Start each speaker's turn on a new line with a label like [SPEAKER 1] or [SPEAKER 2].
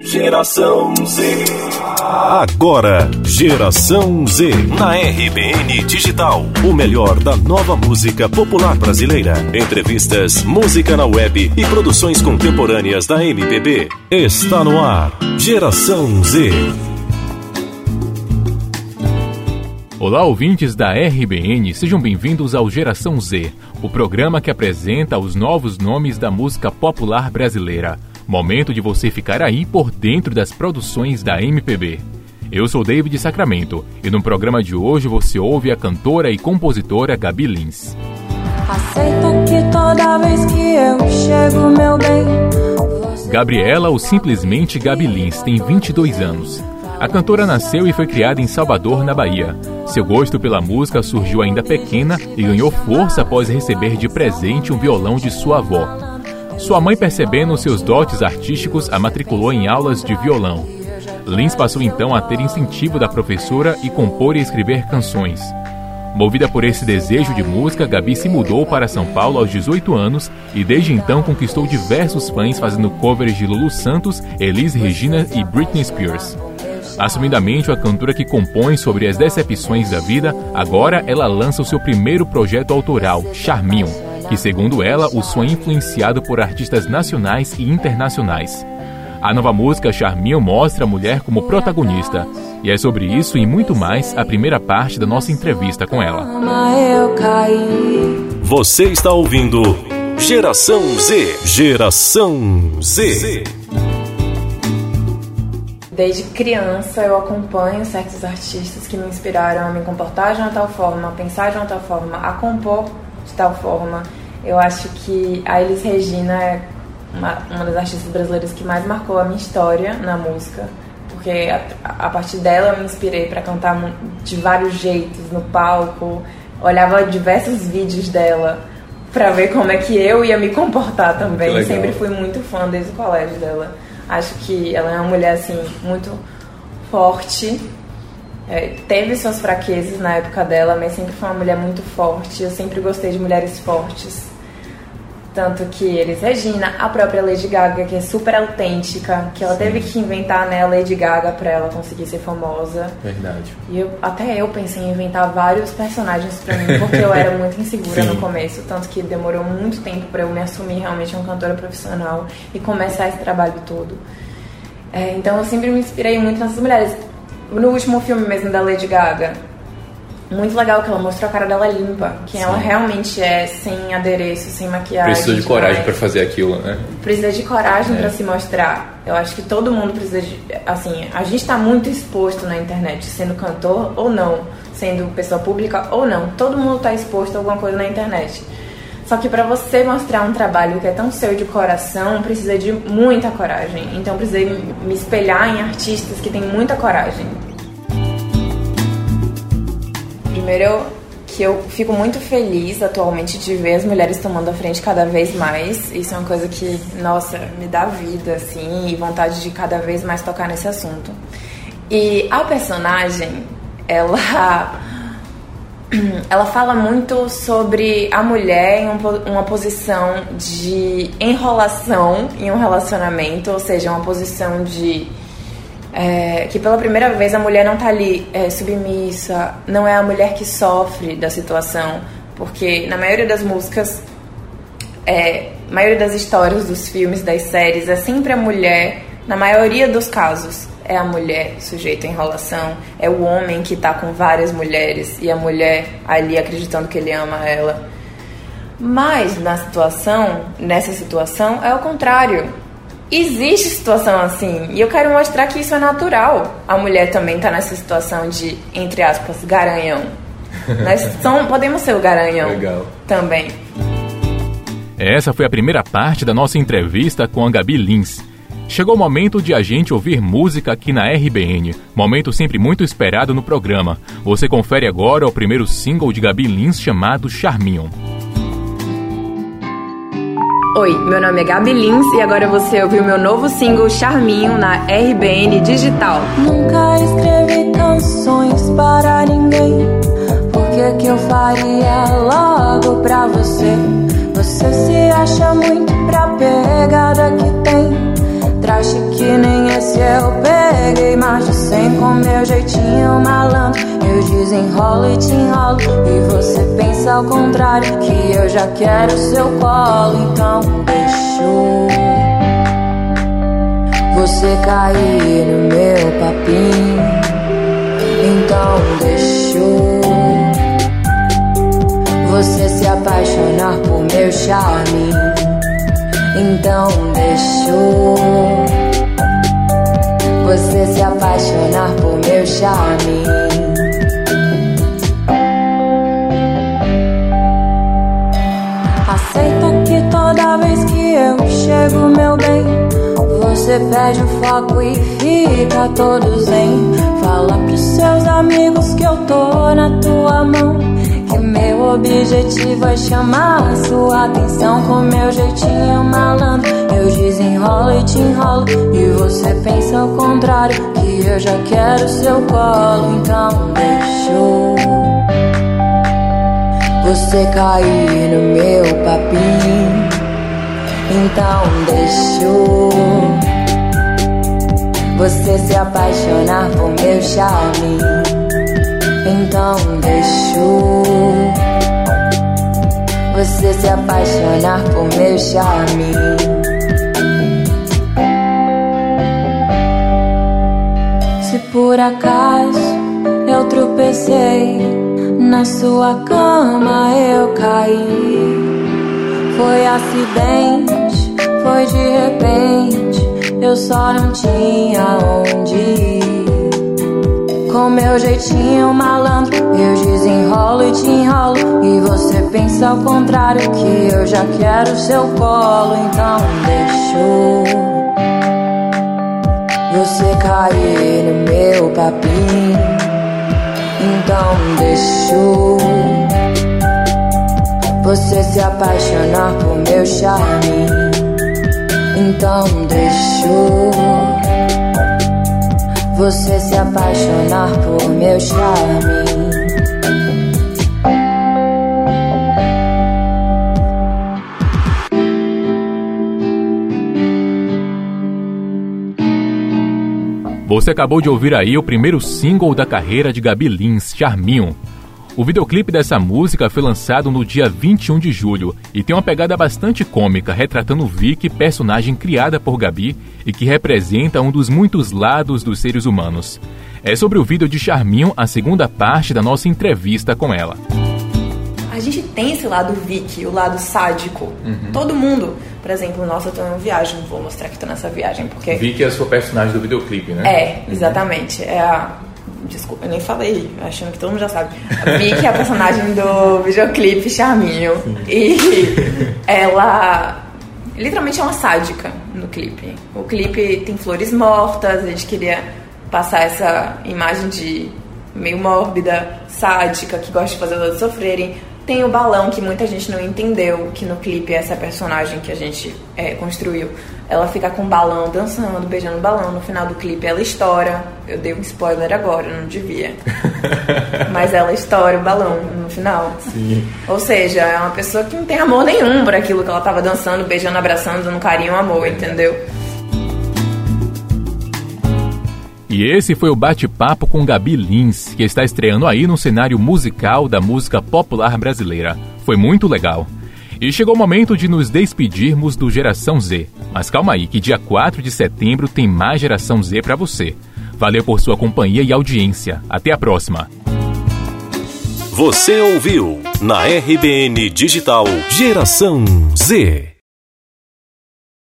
[SPEAKER 1] Geração Z. Agora, Geração Z. Na RBN Digital. O melhor da nova música popular brasileira. Entrevistas, música na web e produções contemporâneas da MPB. Está no ar. Geração Z.
[SPEAKER 2] Olá, ouvintes da RBN, sejam bem-vindos ao Geração Z, o programa que apresenta os novos nomes da música popular brasileira. Momento de você ficar aí por dentro das produções da MPB. Eu sou David Sacramento e no programa de hoje você ouve a cantora e compositora Gabi Lins. Aceita que toda vez que eu chego, meu bem. Gabriela, ou simplesmente Gabi Lins, tem 22 anos. A cantora nasceu e foi criada em Salvador, na Bahia. Seu gosto pela música surgiu ainda pequena e ganhou força após receber de presente um violão de sua avó. Sua mãe, percebendo seus dotes artísticos, a matriculou em aulas de violão. Lins passou então a ter incentivo da professora e compor e escrever canções. Movida por esse desejo de música, Gabi se mudou para São Paulo aos 18 anos e desde então conquistou diversos fãs fazendo covers de Lulu Santos, Elis Regina e Britney Spears. Assumidamente a cantora que compõe sobre as decepções da vida, agora ela lança o seu primeiro projeto autoral, Charminho que, segundo ela, o som é influenciado por artistas nacionais e internacionais. A nova música Charminho mostra a mulher como protagonista. E é sobre isso e muito mais a primeira parte da nossa entrevista com ela.
[SPEAKER 1] Você está ouvindo Geração Z. Geração Z.
[SPEAKER 3] Desde criança eu acompanho certos artistas que me inspiraram a me comportar de uma tal forma, a pensar de uma tal forma, a compor de tal forma. Eu acho que a Elis Regina é uma, uma das artistas brasileiras que mais marcou a minha história na música, porque a, a partir dela eu me inspirei para cantar de vários jeitos no palco, olhava diversos vídeos dela para ver como é que eu ia me comportar também. Sempre fui muito fã desde o colégio dela. Acho que ela é uma mulher assim muito forte, é, teve suas fraquezas na época dela, mas sempre foi uma mulher muito forte. Eu sempre gostei de mulheres fortes. Tanto que eles, Regina, a própria Lady Gaga, que é super autêntica, que ela Sim. teve que inventar né, a Lady Gaga pra ela conseguir ser famosa.
[SPEAKER 2] Verdade.
[SPEAKER 3] E eu, até eu pensei em inventar vários personagens pra mim, porque eu era muito insegura Sim. no começo. Tanto que demorou muito tempo pra eu me assumir realmente uma cantora profissional e começar esse trabalho todo. É, então eu sempre me inspirei muito nessas mulheres no último filme mesmo da Lady Gaga, muito legal que ela mostrou a cara dela limpa, que Sim. ela realmente é sem adereço, sem maquiagem.
[SPEAKER 2] Precisa de coragem para fazer aquilo, né?
[SPEAKER 3] Precisa de coragem é. para se mostrar. Eu acho que todo mundo precisa de, assim, a gente está muito exposto na internet, sendo cantor ou não, sendo pessoa pública ou não. Todo mundo está exposto a alguma coisa na internet. Só que para você mostrar um trabalho que é tão seu de coração, precisa de muita coragem. Então precisei me espelhar em artistas que têm muita coragem. Primeiro, eu, que eu fico muito feliz atualmente de ver as mulheres tomando a frente cada vez mais. Isso é uma coisa que, nossa, me dá vida, assim, e vontade de cada vez mais tocar nesse assunto. E a personagem, ela ela fala muito sobre a mulher em uma posição de enrolação em um relacionamento, ou seja, uma posição de é, que pela primeira vez a mulher não está ali é, submissa, não é a mulher que sofre da situação, porque na maioria das músicas, é, maioria das histórias, dos filmes, das séries, é sempre a mulher, na maioria dos casos, é a mulher sujeita à enrolação, é o homem que está com várias mulheres e a mulher ali acreditando que ele ama ela. Mas na situação, nessa situação, é o contrário. Existe situação assim, e eu quero mostrar que isso é natural. A mulher também está nessa situação de, entre aspas, garanhão. Nós são, podemos ser o garanhão
[SPEAKER 2] Legal.
[SPEAKER 3] também.
[SPEAKER 2] Essa foi a primeira parte da nossa entrevista com a Gabi Lins. Chegou o momento de a gente ouvir música aqui na RBN, momento sempre muito esperado no programa. Você confere agora o primeiro single de Gabi Lins chamado Charminho.
[SPEAKER 3] Oi, meu nome é Gabi Lins e agora você ouviu meu novo single Charminho na RBN Digital.
[SPEAKER 4] Nunca escrevi canções para ninguém, por que que eu faria logo pra você? Você se acha muito pra pegada que tem traje que nem esse se eu peguei de cem com meu jeitinho malandro. Eu desenrolo e te enrolo. E você pensa ao contrário, que eu já quero seu colo. Então deixou você cair no meu papinho. Então deixou você se apaixonar por meu charme. Então deixou você se apaixonar por meu charme. Aceita que toda vez que eu chego, meu bem, você perde o foco e fica todo zen. Fala pros seus amigos que eu tô na tua mão. Que meu objetivo é chamar sua atenção com meu jeitinho malandro. Eu desenrolo e te enrolo. E você pensa ao contrário. Que eu já quero seu colo. Então deixou você cair no meu papinho. Então deixou você se apaixonar por meu charme. Você se apaixonar por meu charme. Se por acaso eu tropecei na sua cama, eu caí. Foi acidente, foi de repente. Eu só não tinha onde ir. Com meu jeitinho malandro, eu desenrolo e te enrolo. E você pensa ao contrário, que eu já quero seu colo. Então deixou você cair no meu papinho. Então deixou você se apaixonar por meu charme. Então deixou você se apaixonar por meu charme.
[SPEAKER 2] Você acabou de ouvir aí o primeiro single da carreira de Gabi Lins, Charminho. O videoclipe dessa música foi lançado no dia 21 de julho e tem uma pegada bastante cômica, retratando Vicky, personagem criada por Gabi e que representa um dos muitos lados dos seres humanos. É sobre o vídeo de Charminho a segunda parte da nossa entrevista com ela.
[SPEAKER 3] A gente tem esse lado Vicky, o lado sádico. Uhum. Todo mundo. Por exemplo, nossa, eu tô em viagem, vou mostrar que tô nessa viagem, porque.
[SPEAKER 2] Vicky é a sua personagem do videoclipe, né?
[SPEAKER 3] É, exatamente. Uhum. É a Desculpa, eu nem falei, achando que todo mundo já sabe. A Vicky é a personagem do videoclipe Charminho. Sim. E ela literalmente é uma sádica no clipe. O clipe tem flores mortas, a gente queria passar essa imagem de meio mórbida, sádica, que gosta de fazer os outros sofrerem. Tem o balão, que muita gente não entendeu, que no clipe essa personagem que a gente é, construiu, ela fica com o balão dançando, beijando o balão. No final do clipe ela estoura. Eu dei um spoiler agora, não devia. Mas ela estoura o balão no final.
[SPEAKER 2] Sim.
[SPEAKER 3] Ou seja, é uma pessoa que não tem amor nenhum por aquilo que ela tava dançando, beijando, abraçando, dando carinho, amor, entendeu?
[SPEAKER 2] E esse foi o bate-papo com Gabi Lins, que está estreando aí no cenário musical da música popular brasileira. Foi muito legal. E chegou o momento de nos despedirmos do Geração Z. Mas calma aí, que dia 4 de setembro tem mais Geração Z para você. Valeu por sua companhia e audiência. Até a próxima.
[SPEAKER 1] Você ouviu na RBN Digital Geração Z.